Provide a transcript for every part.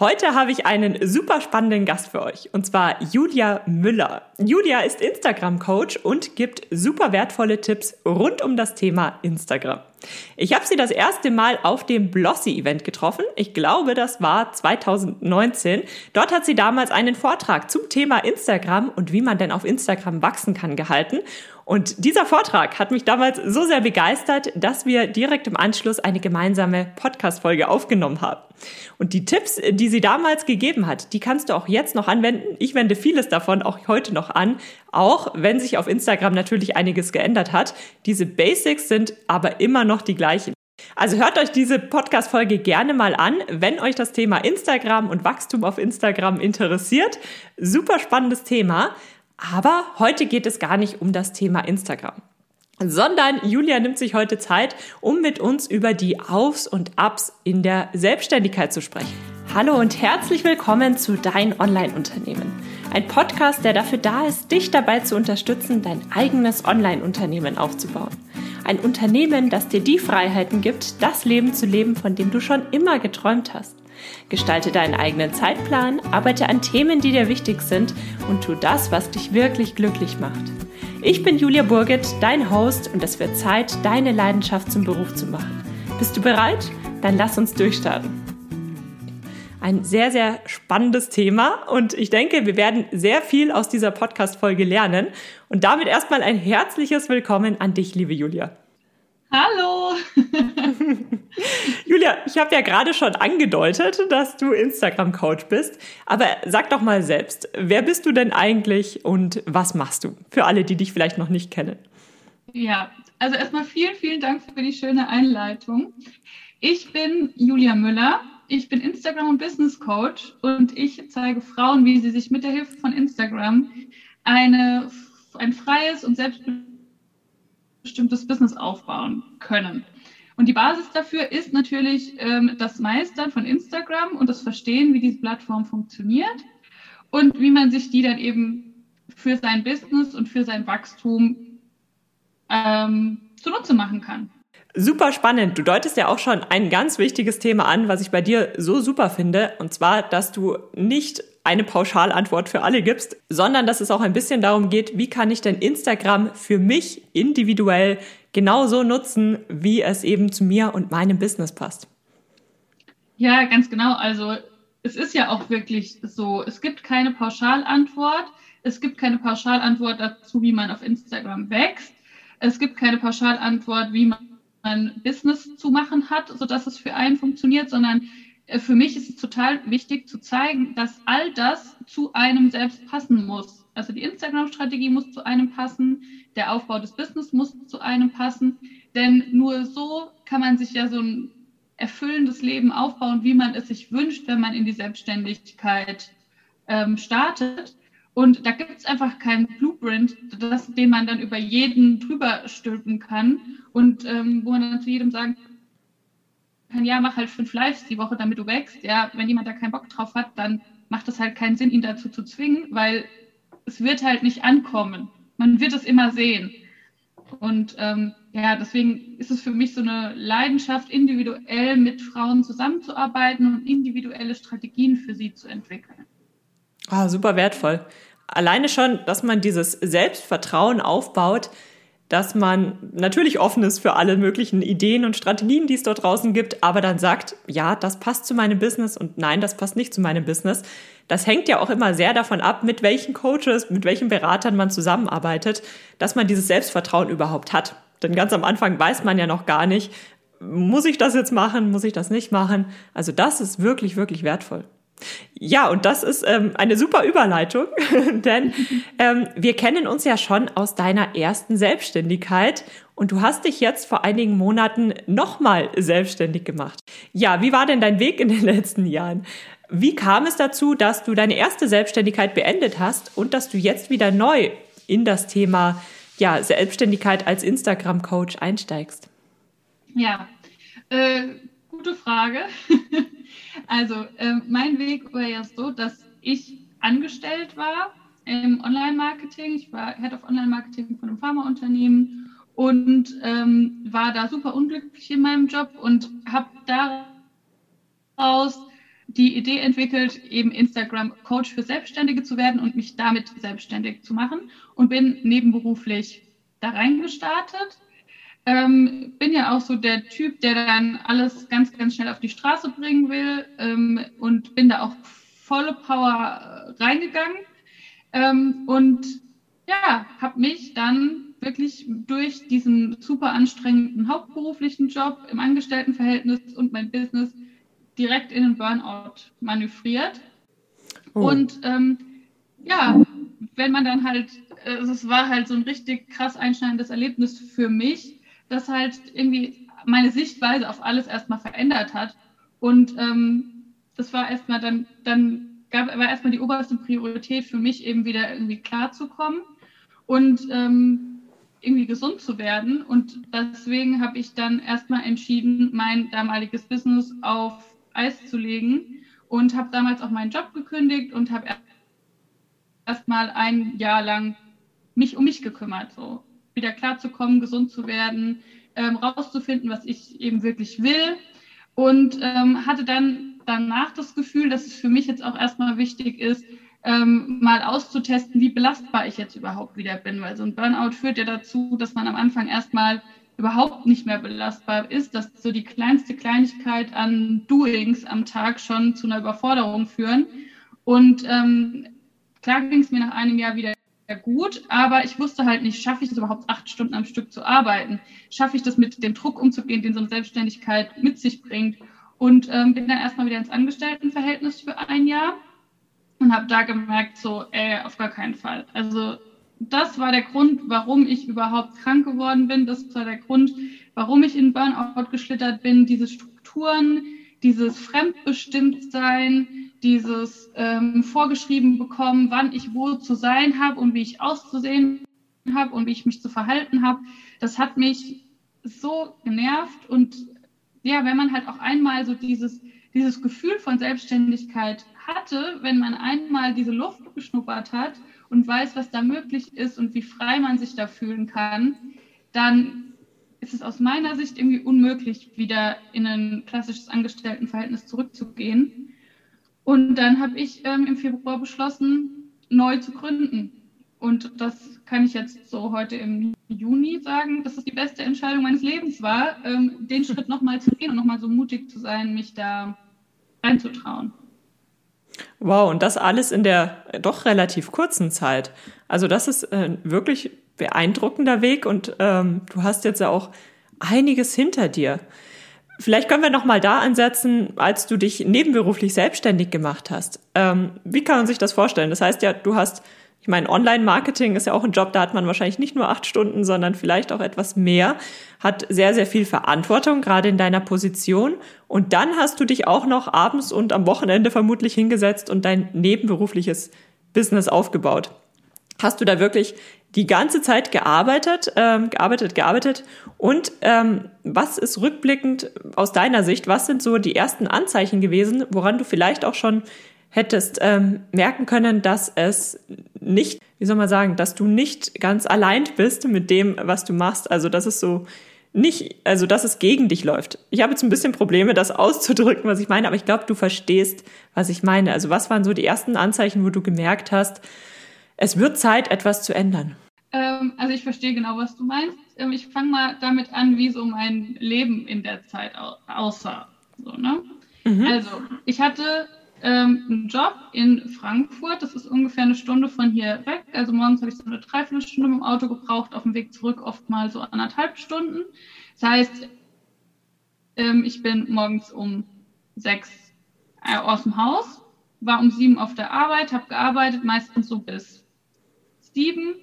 Heute habe ich einen super spannenden Gast für euch, und zwar Julia Müller. Julia ist Instagram-Coach und gibt super wertvolle Tipps rund um das Thema Instagram. Ich habe sie das erste Mal auf dem Blossy-Event getroffen. Ich glaube, das war 2019. Dort hat sie damals einen Vortrag zum Thema Instagram und wie man denn auf Instagram wachsen kann gehalten. Und dieser Vortrag hat mich damals so sehr begeistert, dass wir direkt im Anschluss eine gemeinsame Podcast-Folge aufgenommen haben. Und die Tipps, die sie damals gegeben hat, die kannst du auch jetzt noch anwenden. Ich wende vieles davon auch heute noch an, auch wenn sich auf Instagram natürlich einiges geändert hat. Diese Basics sind aber immer noch die gleichen. Also hört euch diese Podcast-Folge gerne mal an, wenn euch das Thema Instagram und Wachstum auf Instagram interessiert. Super spannendes Thema. Aber heute geht es gar nicht um das Thema Instagram, sondern Julia nimmt sich heute Zeit, um mit uns über die Aufs und Ups in der Selbstständigkeit zu sprechen. Hallo und herzlich willkommen zu Dein Online-Unternehmen. Ein Podcast, der dafür da ist, dich dabei zu unterstützen, dein eigenes Online-Unternehmen aufzubauen. Ein Unternehmen, das dir die Freiheiten gibt, das Leben zu leben, von dem du schon immer geträumt hast. Gestalte deinen eigenen Zeitplan, arbeite an Themen, die dir wichtig sind und tu das, was dich wirklich glücklich macht. Ich bin Julia Burget, dein Host und es wird Zeit, deine Leidenschaft zum Beruf zu machen. Bist du bereit? Dann lass uns durchstarten. Ein sehr, sehr spannendes Thema und ich denke, wir werden sehr viel aus dieser Podcast-Folge lernen. Und damit erstmal ein herzliches Willkommen an dich, liebe Julia. Hallo! Julia, ich habe ja gerade schon angedeutet, dass du Instagram-Coach bist. Aber sag doch mal selbst, wer bist du denn eigentlich und was machst du? Für alle, die dich vielleicht noch nicht kennen. Ja, also erstmal vielen, vielen Dank für die schöne Einleitung. Ich bin Julia Müller. Ich bin Instagram- und Business Coach und ich zeige Frauen, wie sie sich mit der Hilfe von Instagram eine, ein freies und selbstbestimmtes bestimmtes Business aufbauen können. Und die Basis dafür ist natürlich ähm, das Meistern von Instagram und das Verstehen, wie diese Plattform funktioniert und wie man sich die dann eben für sein Business und für sein Wachstum ähm, zunutze machen kann. Super spannend. Du deutest ja auch schon ein ganz wichtiges Thema an, was ich bei dir so super finde. Und zwar, dass du nicht eine Pauschalantwort für alle gibst, sondern dass es auch ein bisschen darum geht, wie kann ich denn Instagram für mich individuell genauso nutzen, wie es eben zu mir und meinem Business passt. Ja, ganz genau. Also es ist ja auch wirklich so, es gibt keine Pauschalantwort. Es gibt keine Pauschalantwort dazu, wie man auf Instagram wächst. Es gibt keine Pauschalantwort, wie man Business zu machen hat, sodass es für einen funktioniert, sondern für mich ist es total wichtig zu zeigen, dass all das zu einem selbst passen muss. Also die Instagram-Strategie muss zu einem passen, der Aufbau des Business muss zu einem passen, denn nur so kann man sich ja so ein erfüllendes Leben aufbauen, wie man es sich wünscht, wenn man in die Selbstständigkeit ähm, startet. Und da gibt es einfach keinen Blueprint, das, den man dann über jeden drüber stülpen kann und ähm, wo man dann zu jedem sagen kann, ja, mach halt fünf Lives die Woche, damit du wächst. Ja, wenn jemand da keinen Bock drauf hat, dann macht es halt keinen Sinn, ihn dazu zu zwingen, weil es wird halt nicht ankommen. Man wird es immer sehen. Und ähm, ja, deswegen ist es für mich so eine Leidenschaft, individuell mit Frauen zusammenzuarbeiten und individuelle Strategien für sie zu entwickeln. Ah, super wertvoll. Alleine schon, dass man dieses Selbstvertrauen aufbaut, dass man natürlich offen ist für alle möglichen Ideen und Strategien, die es dort draußen gibt, aber dann sagt, ja, das passt zu meinem Business und nein, das passt nicht zu meinem Business. Das hängt ja auch immer sehr davon ab, mit welchen Coaches, mit welchen Beratern man zusammenarbeitet, dass man dieses Selbstvertrauen überhaupt hat. Denn ganz am Anfang weiß man ja noch gar nicht, muss ich das jetzt machen, muss ich das nicht machen. Also das ist wirklich, wirklich wertvoll. Ja, und das ist ähm, eine super Überleitung, denn ähm, wir kennen uns ja schon aus deiner ersten Selbstständigkeit und du hast dich jetzt vor einigen Monaten nochmal selbstständig gemacht. Ja, wie war denn dein Weg in den letzten Jahren? Wie kam es dazu, dass du deine erste Selbstständigkeit beendet hast und dass du jetzt wieder neu in das Thema ja, Selbstständigkeit als Instagram-Coach einsteigst? Ja, äh, gute Frage. Also äh, mein Weg war ja so, dass ich angestellt war im Online-Marketing. Ich war Head of Online-Marketing von einem Pharmaunternehmen und ähm, war da super unglücklich in meinem Job und habe daraus die Idee entwickelt, eben Instagram Coach für Selbstständige zu werden und mich damit selbstständig zu machen und bin nebenberuflich da reingestartet. Ähm, bin ja auch so der Typ, der dann alles ganz, ganz schnell auf die Straße bringen will ähm, und bin da auch volle Power reingegangen ähm, und ja, habe mich dann wirklich durch diesen super anstrengenden hauptberuflichen Job im Angestelltenverhältnis und mein Business direkt in den Burnout manövriert. Oh. Und ähm, ja, wenn man dann halt, äh, es war halt so ein richtig krass einschneidendes Erlebnis für mich, das halt irgendwie meine Sichtweise auf alles erstmal verändert hat. Und ähm, das war erstmal dann, dann gab, war erstmal die oberste Priorität für mich, eben wieder irgendwie klarzukommen und ähm, irgendwie gesund zu werden. Und deswegen habe ich dann erstmal entschieden, mein damaliges Business auf Eis zu legen und habe damals auch meinen Job gekündigt und habe erstmal ein Jahr lang mich um mich gekümmert, so wieder klarzukommen, gesund zu werden, ähm, rauszufinden, was ich eben wirklich will und ähm, hatte dann danach das Gefühl, dass es für mich jetzt auch erstmal wichtig ist, ähm, mal auszutesten, wie belastbar ich jetzt überhaupt wieder bin, weil so ein Burnout führt ja dazu, dass man am Anfang erstmal überhaupt nicht mehr belastbar ist, dass so die kleinste Kleinigkeit an Doings am Tag schon zu einer Überforderung führen. Und ähm, klar ging es mir nach einem Jahr wieder gut, aber ich wusste halt nicht, schaffe ich es überhaupt acht Stunden am Stück zu arbeiten? Schaffe ich das mit dem Druck umzugehen, den so eine Selbstständigkeit mit sich bringt? Und ähm, bin dann erstmal wieder ins Angestelltenverhältnis für ein Jahr und habe da gemerkt, so, ey, auf gar keinen Fall. Also das war der Grund, warum ich überhaupt krank geworden bin. Das war der Grund, warum ich in Burnout geschlittert bin. Diese Strukturen, dieses Fremdbestimmtsein, dieses ähm, vorgeschrieben bekommen, wann ich wo zu sein habe und wie ich auszusehen habe und wie ich mich zu verhalten habe, das hat mich so genervt. Und ja, wenn man halt auch einmal so dieses, dieses Gefühl von Selbstständigkeit hatte, wenn man einmal diese Luft geschnuppert hat und weiß, was da möglich ist und wie frei man sich da fühlen kann, dann ist es aus meiner Sicht irgendwie unmöglich, wieder in ein klassisches Angestelltenverhältnis zurückzugehen. Und dann habe ich ähm, im Februar beschlossen, neu zu gründen. Und das kann ich jetzt so heute im Juni sagen, dass es die beste Entscheidung meines Lebens war, ähm, den Schritt nochmal zu gehen und nochmal so mutig zu sein, mich da reinzutrauen. Wow, und das alles in der doch relativ kurzen Zeit. Also das ist ein äh, wirklich beeindruckender Weg und ähm, du hast jetzt ja auch einiges hinter dir. Vielleicht können wir noch mal da ansetzen, als du dich nebenberuflich selbstständig gemacht hast. Ähm, wie kann man sich das vorstellen? Das heißt ja, du hast ich meine, Online-Marketing ist ja auch ein Job, da hat man wahrscheinlich nicht nur acht Stunden, sondern vielleicht auch etwas mehr, hat sehr, sehr viel Verantwortung, gerade in deiner Position. Und dann hast du dich auch noch abends und am Wochenende vermutlich hingesetzt und dein nebenberufliches Business aufgebaut. Hast du da wirklich die ganze Zeit gearbeitet, ähm, gearbeitet, gearbeitet? Und ähm, was ist rückblickend aus deiner Sicht, was sind so die ersten Anzeichen gewesen, woran du vielleicht auch schon hättest ähm, merken können, dass es nicht, wie soll man sagen, dass du nicht ganz allein bist mit dem, was du machst. Also, dass es so nicht, also dass es gegen dich läuft. Ich habe jetzt ein bisschen Probleme, das auszudrücken, was ich meine, aber ich glaube, du verstehst, was ich meine. Also, was waren so die ersten Anzeichen, wo du gemerkt hast, es wird Zeit, etwas zu ändern? Ähm, also, ich verstehe genau, was du meinst. Ähm, ich fange mal damit an, wie so mein Leben in der Zeit aussah. So, ne? Mhm. Also, ich hatte ähm, einen Job in Frankfurt. Das ist ungefähr eine Stunde von hier weg. Also morgens habe ich so eine Dreiviertelstunde im Auto gebraucht, auf dem Weg zurück oft mal so anderthalb Stunden. Das heißt, ähm, ich bin morgens um sechs äh, aus dem Haus, war um sieben auf der Arbeit, habe gearbeitet, meistens so bis sieben,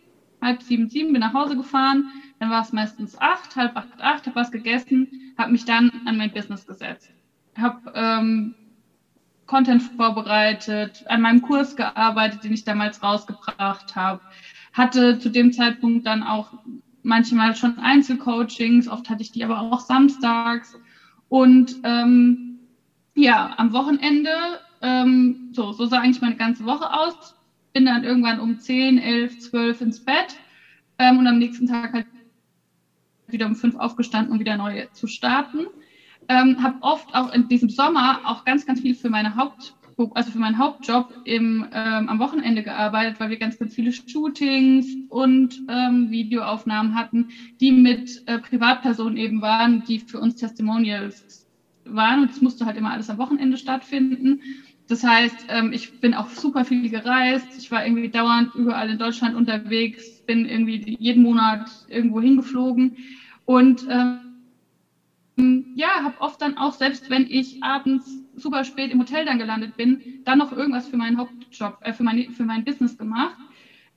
halb sieben, sieben, bin nach Hause gefahren. Dann war es meistens acht, halb acht, acht, habe was gegessen, habe mich dann an mein Business gesetzt. Habe ähm, Content vorbereitet, an meinem Kurs gearbeitet, den ich damals rausgebracht habe, hatte zu dem Zeitpunkt dann auch manchmal schon Einzelcoachings, oft hatte ich die aber auch samstags. Und ähm, ja, am Wochenende, ähm, so, so sah eigentlich meine ganze Woche aus. Bin dann irgendwann um 10, 11, 12 ins Bett ähm, und am nächsten Tag halt wieder um 5 aufgestanden, um wieder neu zu starten. ähm, habe oft auch in diesem Sommer auch ganz, ganz viel für meine Haupt also für meinen Hauptjob im, ähm, am Wochenende gearbeitet, weil wir ganz, ganz viele Shootings und ähm, Videoaufnahmen hatten, die mit äh, Privatpersonen eben waren, die für uns Testimonials waren. Und es musste halt immer alles am Wochenende stattfinden. Das heißt, ähm, ich bin auch super viel gereist. Ich war irgendwie dauernd überall in Deutschland unterwegs, bin irgendwie jeden Monat irgendwo hingeflogen. Und ähm, ja, habe oft dann auch, selbst wenn ich abends super spät im Hotel dann gelandet bin, dann noch irgendwas für meinen Hauptjob, äh, für, mein, für mein Business gemacht.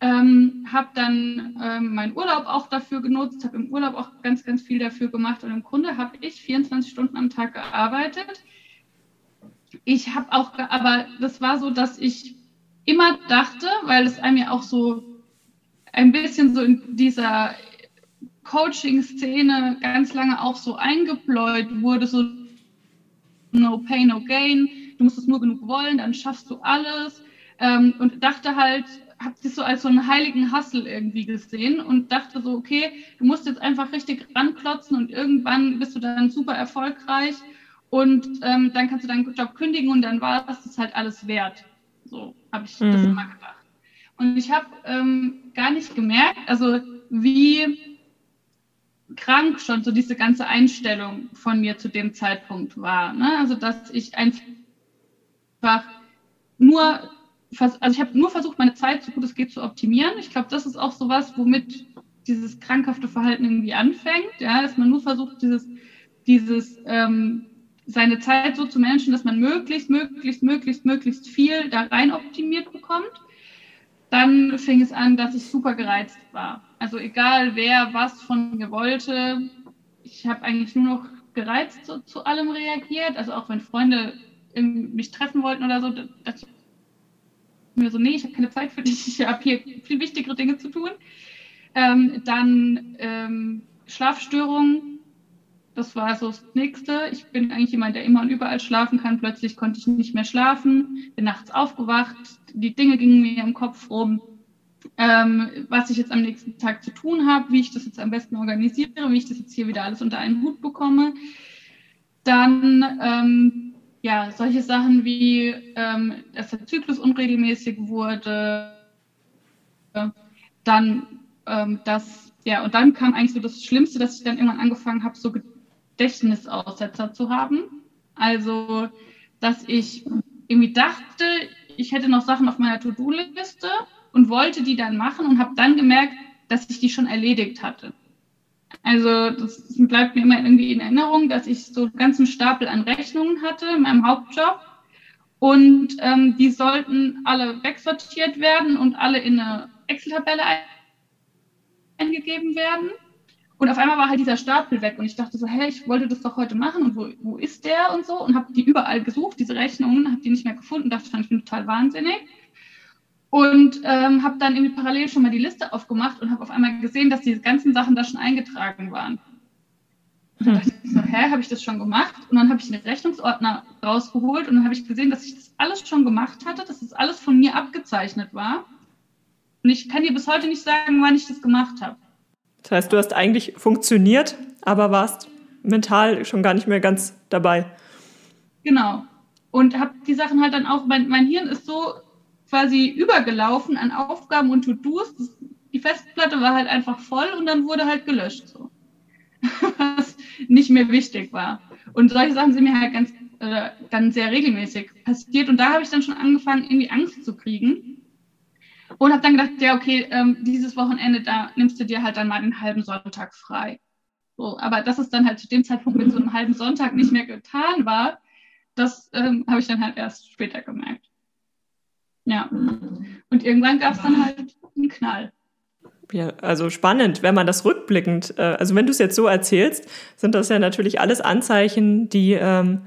Ähm, habe dann ähm, meinen Urlaub auch dafür genutzt, habe im Urlaub auch ganz, ganz viel dafür gemacht und im Grunde habe ich 24 Stunden am Tag gearbeitet. Ich habe auch, aber das war so, dass ich immer dachte, weil es einem ja auch so ein bisschen so in dieser Coaching-Szene ganz lange auch so eingebläut wurde, so no pain, no gain, du musst es nur genug wollen, dann schaffst du alles. Ähm, und dachte halt, habe das so als so einen heiligen Hassel irgendwie gesehen und dachte so, okay, du musst jetzt einfach richtig ranklotzen und irgendwann bist du dann super erfolgreich und ähm, dann kannst du deinen Job kündigen und dann war das halt alles wert. So habe ich mhm. das immer gedacht. Und ich habe ähm, gar nicht gemerkt, also wie krank schon so diese ganze Einstellung von mir zu dem Zeitpunkt war. Ne? Also dass ich einfach nur, also ich habe nur versucht, meine Zeit so gut es geht zu optimieren. Ich glaube, das ist auch so was, womit dieses krankhafte Verhalten irgendwie anfängt. Ja, dass man nur versucht, dieses, dieses ähm, seine Zeit so zu managen, dass man möglichst, möglichst, möglichst, möglichst viel da rein optimiert bekommt. Dann fing es an, dass ich super gereizt war. Also egal wer was von mir wollte, ich habe eigentlich nur noch gereizt zu, zu, allem reagiert. Also auch wenn Freunde mich treffen wollten oder so, dachte ich mir so, nee, ich habe keine Zeit für dich, ich habe hier viel wichtigere Dinge zu tun. Ähm, dann ähm, Schlafstörungen, das war so das Nächste. Ich bin eigentlich jemand, der immer und überall schlafen kann. Plötzlich konnte ich nicht mehr schlafen, bin nachts aufgewacht, die Dinge gingen mir im Kopf rum, ähm, was ich jetzt am nächsten Tag zu tun habe, wie ich das jetzt am besten organisiere, wie ich das jetzt hier wieder alles unter einen Hut bekomme. Dann ähm, ja solche Sachen wie, ähm, dass der Zyklus unregelmäßig wurde, dann ähm, das ja und dann kam eigentlich so das Schlimmste, dass ich dann irgendwann angefangen habe, so Gedächtnisaussetzer zu haben. Also dass ich irgendwie dachte, ich hätte noch Sachen auf meiner To-Do-Liste und wollte die dann machen und habe dann gemerkt, dass ich die schon erledigt hatte. Also das bleibt mir immer irgendwie in Erinnerung, dass ich so einen ganzen Stapel an Rechnungen hatte in meinem Hauptjob und ähm, die sollten alle wegsortiert werden und alle in eine Excel-Tabelle eingegeben werden. Und auf einmal war halt dieser Stapel weg und ich dachte so, hey, ich wollte das doch heute machen und wo, wo ist der und so und habe die überall gesucht, diese Rechnungen, habe die nicht mehr gefunden, dachte ich bin total wahnsinnig. Und ähm, habe dann irgendwie parallel schon mal die Liste aufgemacht und habe auf einmal gesehen, dass diese ganzen Sachen da schon eingetragen waren. Und dann dachte ich so, hä, habe ich das schon gemacht? Und dann habe ich den Rechnungsordner rausgeholt und dann habe ich gesehen, dass ich das alles schon gemacht hatte, dass das alles von mir abgezeichnet war. Und ich kann dir bis heute nicht sagen, wann ich das gemacht habe. Das heißt, du hast eigentlich funktioniert, aber warst mental schon gar nicht mehr ganz dabei. Genau. Und habe die Sachen halt dann auch, mein, mein Hirn ist so quasi übergelaufen an Aufgaben und To-Dos. Die Festplatte war halt einfach voll und dann wurde halt gelöscht, so. was nicht mehr wichtig war. Und solche Sachen sind mir halt ganz, äh, dann sehr regelmäßig passiert. Und da habe ich dann schon angefangen, irgendwie Angst zu kriegen und habe dann gedacht, ja, okay, ähm, dieses Wochenende, da nimmst du dir halt dann mal den halben Sonntag frei. So, aber dass es dann halt zu dem Zeitpunkt mit so einem halben Sonntag nicht mehr getan war, das ähm, habe ich dann halt erst später gemerkt. Ja. Und irgendwann gab es dann halt einen Knall. Ja, also spannend, wenn man das rückblickend, äh, also wenn du es jetzt so erzählst, sind das ja natürlich alles Anzeichen, die ähm,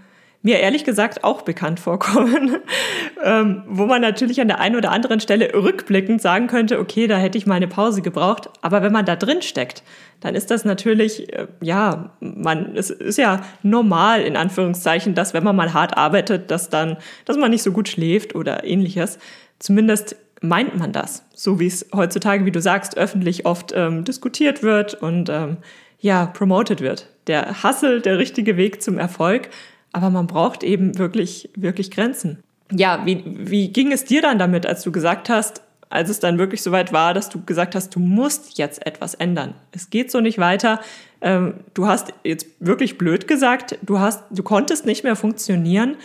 mir ehrlich gesagt auch bekannt vorkommen, ähm, wo man natürlich an der einen oder anderen Stelle rückblickend sagen könnte, okay, da hätte ich mal eine Pause gebraucht. Aber wenn man da drin steckt, dann ist das natürlich, äh, ja, man, es ist ja normal in Anführungszeichen, dass wenn man mal hart arbeitet, dass dann, dass man nicht so gut schläft oder ähnliches. Zumindest meint man das, so wie es heutzutage, wie du sagst, öffentlich oft ähm, diskutiert wird und ähm, ja, promoted wird. Der Hustle, der richtige Weg zum Erfolg. Aber man braucht eben wirklich, wirklich Grenzen. Ja, wie, wie ging es dir dann damit, als du gesagt hast, als es dann wirklich soweit war, dass du gesagt hast, du musst jetzt etwas ändern. Es geht so nicht weiter. Ähm, du hast jetzt wirklich blöd gesagt, du hast, du konntest nicht mehr funktionieren.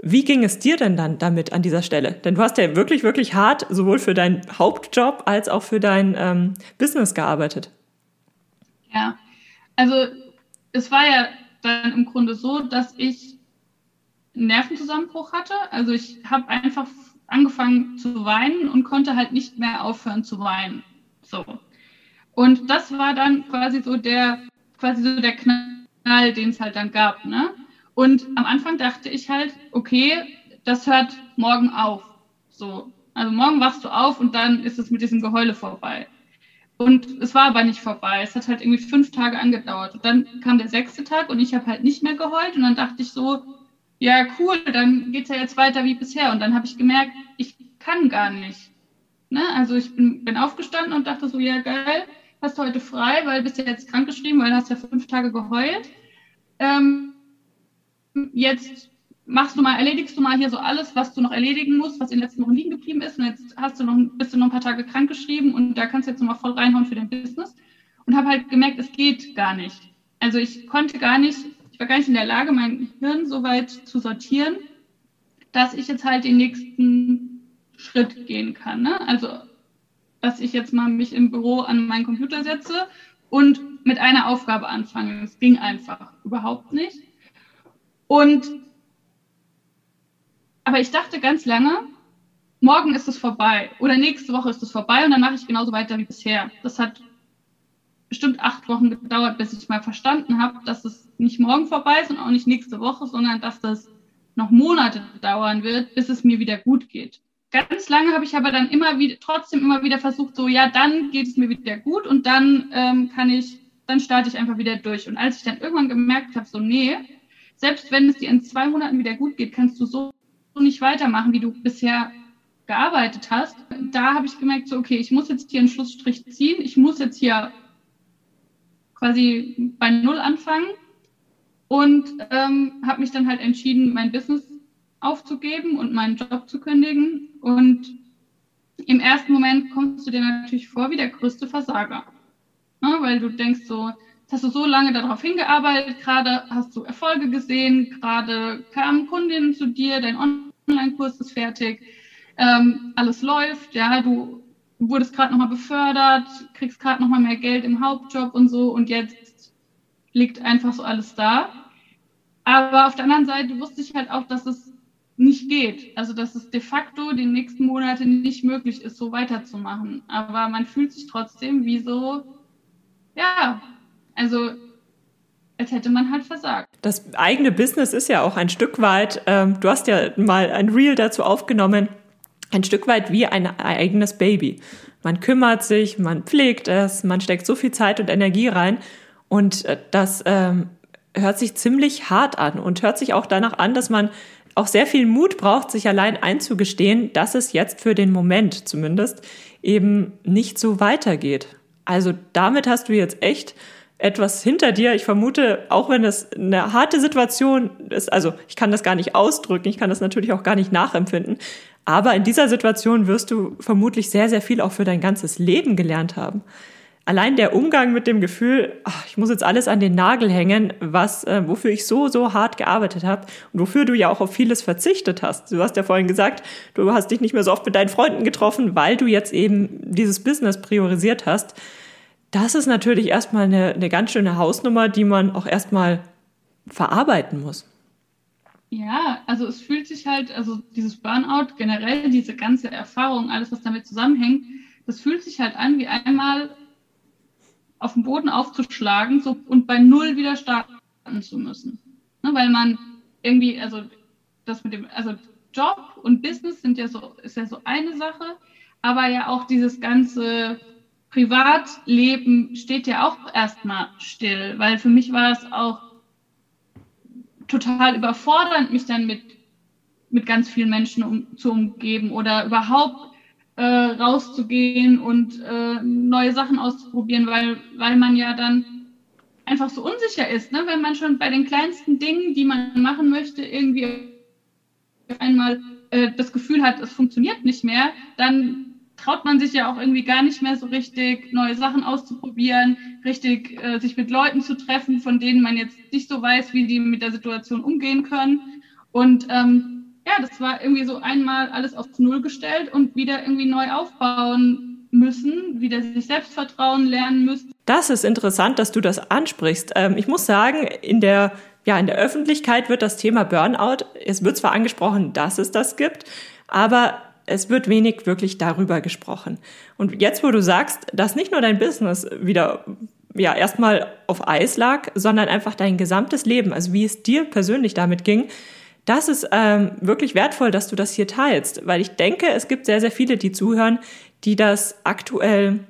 Wie ging es dir denn dann damit an dieser Stelle? Denn du hast ja wirklich, wirklich hart sowohl für deinen Hauptjob als auch für dein ähm, Business gearbeitet. Ja, also es war ja dann im Grunde so, dass ich einen Nervenzusammenbruch hatte. Also ich habe einfach angefangen zu weinen und konnte halt nicht mehr aufhören zu weinen. So. Und das war dann quasi so der, quasi so der Knall, den es halt dann gab, ne? Und am Anfang dachte ich halt, okay, das hört morgen auf. So. Also morgen wachst du auf und dann ist es mit diesem Geheule vorbei. Und es war aber nicht vorbei. Es hat halt irgendwie fünf Tage angedauert. Und dann kam der sechste Tag und ich habe halt nicht mehr geheult. Und dann dachte ich so, ja, cool, dann geht's ja jetzt weiter wie bisher. Und dann habe ich gemerkt, ich kann gar nicht. Ne? Also ich bin, bin aufgestanden und dachte so, ja, geil, hast du heute frei, weil bist ja jetzt krankgeschrieben, weil du hast ja fünf Tage geheult. Ähm, jetzt machst du mal, erledigst du mal hier so alles, was du noch erledigen musst, was in den letzten Wochen liegen geblieben ist. Und jetzt hast du noch, bist du noch ein paar Tage krankgeschrieben und da kannst du jetzt nochmal voll reinhauen für dein Business. Und habe halt gemerkt, es geht gar nicht. Also ich konnte gar nicht ich war gar nicht in der Lage, mein Hirn so weit zu sortieren, dass ich jetzt halt den nächsten Schritt gehen kann. Ne? Also, dass ich jetzt mal mich im Büro an meinen Computer setze und mit einer Aufgabe anfange. Das ging einfach überhaupt nicht. Und aber ich dachte ganz lange, morgen ist es vorbei oder nächste Woche ist es vorbei und dann mache ich genauso weiter wie bisher. Das hat bestimmt acht Wochen gedauert, bis ich mal verstanden habe, dass es nicht morgen vorbei ist und auch nicht nächste Woche, sondern dass das noch Monate dauern wird, bis es mir wieder gut geht. Ganz lange habe ich aber dann immer wieder, trotzdem immer wieder versucht, so, ja, dann geht es mir wieder gut und dann ähm, kann ich, dann starte ich einfach wieder durch. Und als ich dann irgendwann gemerkt habe, so, nee, selbst wenn es dir in zwei Monaten wieder gut geht, kannst du so nicht weitermachen, wie du bisher gearbeitet hast. Da habe ich gemerkt, so, okay, ich muss jetzt hier einen Schlussstrich ziehen, ich muss jetzt hier quasi bei Null anfangen und ähm, habe mich dann halt entschieden, mein Business aufzugeben und meinen Job zu kündigen. Und im ersten Moment kommst du dir natürlich vor wie der größte Versager. Ne? Weil du denkst so, hast du so lange darauf hingearbeitet, gerade hast du Erfolge gesehen, gerade kamen Kundinnen zu dir, dein Online-Kurs ist fertig, ähm, alles läuft, ja, du wurdest gerade nochmal befördert, kriegst gerade nochmal mehr Geld im Hauptjob und so und jetzt liegt einfach so alles da. Aber auf der anderen Seite wusste ich halt auch, dass es nicht geht. Also dass es de facto die nächsten Monate nicht möglich ist, so weiterzumachen. Aber man fühlt sich trotzdem wie so, ja, also als hätte man halt versagt. Das eigene Business ist ja auch ein Stück weit, ähm, du hast ja mal ein Reel dazu aufgenommen, ein Stück weit wie ein eigenes Baby. Man kümmert sich, man pflegt es, man steckt so viel Zeit und Energie rein und äh, das ähm, hört sich ziemlich hart an und hört sich auch danach an, dass man auch sehr viel Mut braucht, sich allein einzugestehen, dass es jetzt für den Moment zumindest eben nicht so weitergeht. Also damit hast du jetzt echt etwas hinter dir. Ich vermute, auch wenn es eine harte Situation ist, also ich kann das gar nicht ausdrücken, ich kann das natürlich auch gar nicht nachempfinden, aber in dieser Situation wirst du vermutlich sehr, sehr viel auch für dein ganzes Leben gelernt haben. Allein der Umgang mit dem Gefühl, ach, ich muss jetzt alles an den Nagel hängen, was, äh, wofür ich so, so hart gearbeitet habe und wofür du ja auch auf vieles verzichtet hast. Du hast ja vorhin gesagt, du hast dich nicht mehr so oft mit deinen Freunden getroffen, weil du jetzt eben dieses Business priorisiert hast. Das ist natürlich erstmal eine, eine ganz schöne Hausnummer, die man auch erstmal verarbeiten muss. Ja, also es fühlt sich halt, also dieses Burnout, generell diese ganze Erfahrung, alles, was damit zusammenhängt, das fühlt sich halt an, wie einmal auf dem Boden aufzuschlagen so, und bei Null wieder starten zu müssen. Ne, weil man irgendwie, also das mit dem, also Job und Business sind ja so, ist ja so eine Sache, aber ja auch dieses ganze Privatleben steht ja auch erstmal still, weil für mich war es auch total überfordernd, mich dann mit, mit ganz vielen Menschen um, zu umgeben oder überhaupt äh, rauszugehen und äh, neue Sachen auszuprobieren, weil, weil man ja dann einfach so unsicher ist, ne? wenn man schon bei den kleinsten Dingen, die man machen möchte, irgendwie einmal äh, das Gefühl hat, es funktioniert nicht mehr, dann traut man sich ja auch irgendwie gar nicht mehr so richtig, neue Sachen auszuprobieren, richtig äh, sich mit Leuten zu treffen, von denen man jetzt nicht so weiß, wie die mit der Situation umgehen können. Und ähm, ja, das war irgendwie so einmal alles auf Null gestellt und wieder irgendwie neu aufbauen müssen, wieder sich Selbstvertrauen lernen müssen. Das ist interessant, dass du das ansprichst. Ähm, ich muss sagen, in der ja, in der Öffentlichkeit wird das Thema Burnout, es wird zwar angesprochen, dass es das gibt, aber es wird wenig wirklich darüber gesprochen. Und jetzt, wo du sagst, dass nicht nur dein Business wieder ja erstmal auf Eis lag, sondern einfach dein gesamtes Leben, also wie es dir persönlich damit ging, das ist ähm, wirklich wertvoll, dass du das hier teilst, weil ich denke, es gibt sehr, sehr viele, die zuhören, die das aktuell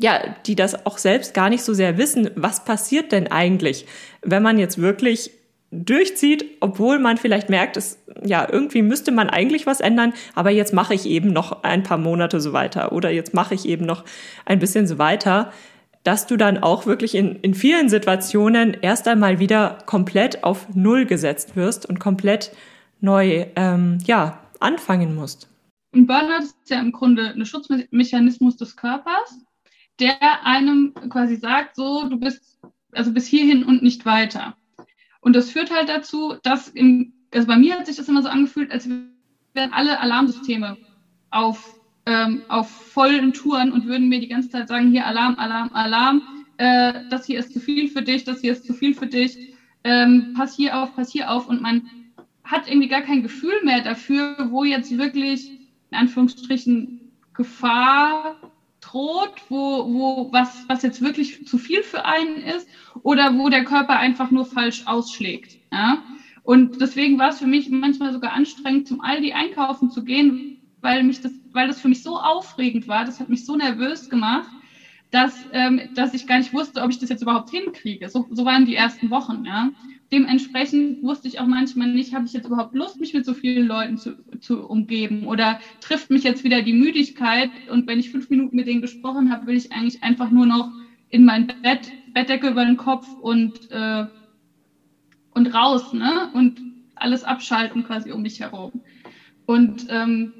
ja, die das auch selbst gar nicht so sehr wissen, was passiert denn eigentlich, wenn man jetzt wirklich durchzieht, obwohl man vielleicht merkt, es, ja, irgendwie müsste man eigentlich was ändern, aber jetzt mache ich eben noch ein paar Monate so weiter oder jetzt mache ich eben noch ein bisschen so weiter, dass du dann auch wirklich in, in vielen Situationen erst einmal wieder komplett auf Null gesetzt wirst und komplett neu, ähm, ja, anfangen musst. Ein Burnout ist ja im Grunde ein Schutzmechanismus des Körpers, der einem quasi sagt, so, du bist also bis hierhin und nicht weiter. Und das führt halt dazu, dass im, also bei mir hat sich das immer so angefühlt, als wären alle Alarmsysteme auf, ähm, auf vollen Touren und würden mir die ganze Zeit sagen, hier Alarm, Alarm, Alarm, äh, das hier ist zu viel für dich, das hier ist zu viel für dich, ähm, pass hier auf, pass hier auf. Und man hat irgendwie gar kein Gefühl mehr dafür, wo jetzt wirklich in Anführungsstrichen Gefahr droht, wo, wo was, was jetzt wirklich zu viel für einen ist oder wo der Körper einfach nur falsch ausschlägt. Ja? Und deswegen war es für mich manchmal sogar anstrengend, zum Aldi einkaufen zu gehen, weil mich das, weil das für mich so aufregend war, das hat mich so nervös gemacht, dass, ähm, dass ich gar nicht wusste, ob ich das jetzt überhaupt hinkriege. So, so waren die ersten Wochen, ja. Dementsprechend wusste ich auch manchmal nicht, habe ich jetzt überhaupt Lust, mich mit so vielen Leuten zu, zu umgeben oder trifft mich jetzt wieder die Müdigkeit und wenn ich fünf Minuten mit denen gesprochen habe, will ich eigentlich einfach nur noch in mein Bett, Bettdecke über den Kopf und, äh, und raus, ne? Und alles abschalten quasi um mich herum. Und ähm,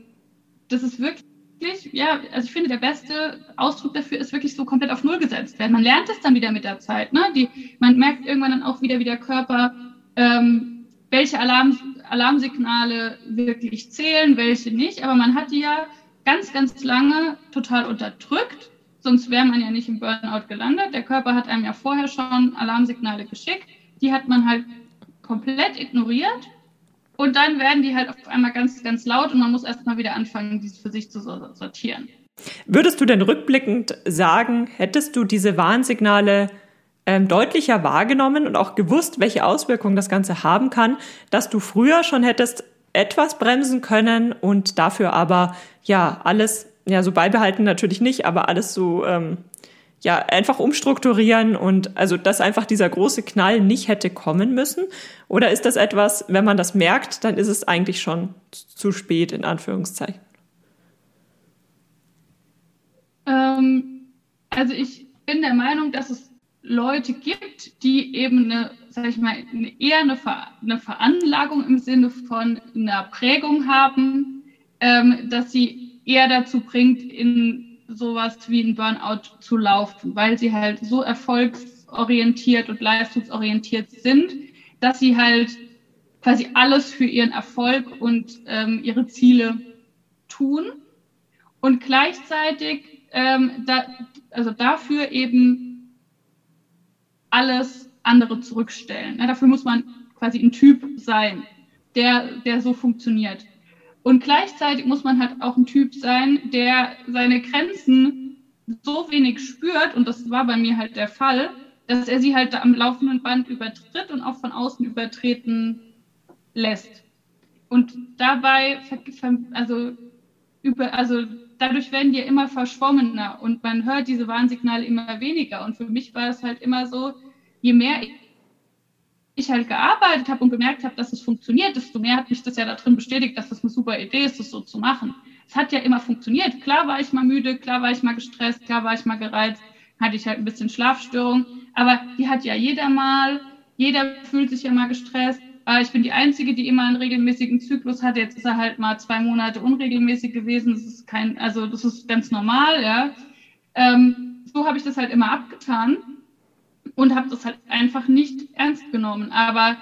das ist wirklich wirklich, ja, also ich finde, der beste Ausdruck dafür ist wirklich so komplett auf Null gesetzt werden. Man lernt es dann wieder mit der Zeit. Ne? Die, man merkt irgendwann dann auch wieder, wie der Körper, ähm, welche Alarm, Alarmsignale wirklich zählen, welche nicht. Aber man hat die ja ganz, ganz lange total unterdrückt. Sonst wäre man ja nicht im Burnout gelandet. Der Körper hat einem ja vorher schon Alarmsignale geschickt. Die hat man halt komplett ignoriert und dann werden die halt auf einmal ganz, ganz laut und man muss erstmal wieder anfangen, diese für sich zu sortieren. Würdest du denn rückblickend sagen, hättest du diese Warnsignale ähm, deutlicher wahrgenommen und auch gewusst, welche Auswirkungen das Ganze haben kann, dass du früher schon hättest etwas bremsen können und dafür aber ja alles, ja, so beibehalten natürlich nicht, aber alles so ähm, ja, einfach umstrukturieren und also, dass einfach dieser große Knall nicht hätte kommen müssen? Oder ist das etwas, wenn man das merkt, dann ist es eigentlich schon zu spät, in Anführungszeichen? Ähm, also ich bin der Meinung, dass es Leute gibt, die eben eine, sag ich mal, eher eine, Ver eine Veranlagung im Sinne von einer Prägung haben, ähm, dass sie eher dazu bringt, in sowas wie ein Burnout zu laufen, weil sie halt so erfolgsorientiert und leistungsorientiert sind, dass sie halt quasi alles für ihren Erfolg und ähm, ihre Ziele tun und gleichzeitig ähm, da, also dafür eben alles andere zurückstellen. Ja, dafür muss man quasi ein Typ sein, der, der so funktioniert. Und gleichzeitig muss man halt auch ein Typ sein, der seine Grenzen so wenig spürt, und das war bei mir halt der Fall, dass er sie halt am laufenden Band übertritt und auch von außen übertreten lässt. Und dabei, also, über, also dadurch werden die ja immer verschwommener und man hört diese Warnsignale immer weniger. Und für mich war es halt immer so, je mehr ich halt gearbeitet habe und gemerkt habe, dass es funktioniert, desto mehr hat mich das ja darin bestätigt, dass das eine super Idee ist, das so zu machen. Es hat ja immer funktioniert. Klar war ich mal müde, klar war ich mal gestresst, klar war ich mal gereizt, hatte ich halt ein bisschen Schlafstörung, aber die hat ja jeder mal, jeder fühlt sich ja mal gestresst. Äh, ich bin die Einzige, die immer einen regelmäßigen Zyklus hat. Jetzt ist er halt mal zwei Monate unregelmäßig gewesen. Das ist kein, also das ist ganz normal, ja. Ähm, so habe ich das halt immer abgetan und habe das halt einfach nicht ernst genommen. Aber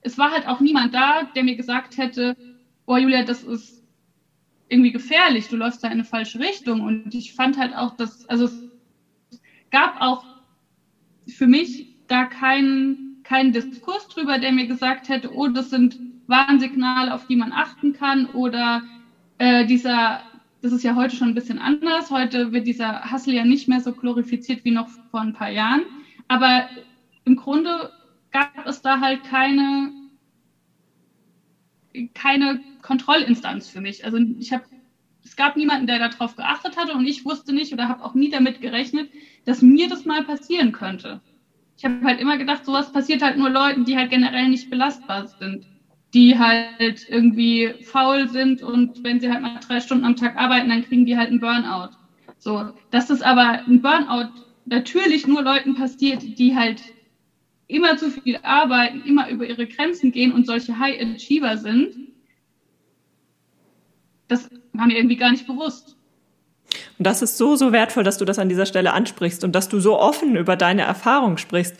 es war halt auch niemand da, der mir gesagt hätte, oh Julia, das ist irgendwie gefährlich, du läufst da in eine falsche Richtung. Und ich fand halt auch, dass, also es gab auch für mich da keinen, keinen Diskurs drüber, der mir gesagt hätte, oh, das sind Warnsignale, auf die man achten kann oder äh, dieser, das ist ja heute schon ein bisschen anders. Heute wird dieser Hassel ja nicht mehr so glorifiziert wie noch vor ein paar Jahren. Aber im Grunde gab es da halt keine, keine Kontrollinstanz für mich. Also ich habe, es gab niemanden, der darauf geachtet hatte und ich wusste nicht oder habe auch nie damit gerechnet, dass mir das mal passieren könnte. Ich habe halt immer gedacht, sowas passiert halt nur Leuten, die halt generell nicht belastbar sind, die halt irgendwie faul sind und wenn sie halt mal drei Stunden am Tag arbeiten, dann kriegen die halt einen Burnout. So, dass das aber ein Burnout natürlich nur Leuten passiert, die halt immer zu viel arbeiten, immer über ihre Grenzen gehen und solche High Achiever sind, das war mir irgendwie gar nicht bewusst. Und das ist so, so wertvoll, dass du das an dieser Stelle ansprichst und dass du so offen über deine Erfahrung sprichst.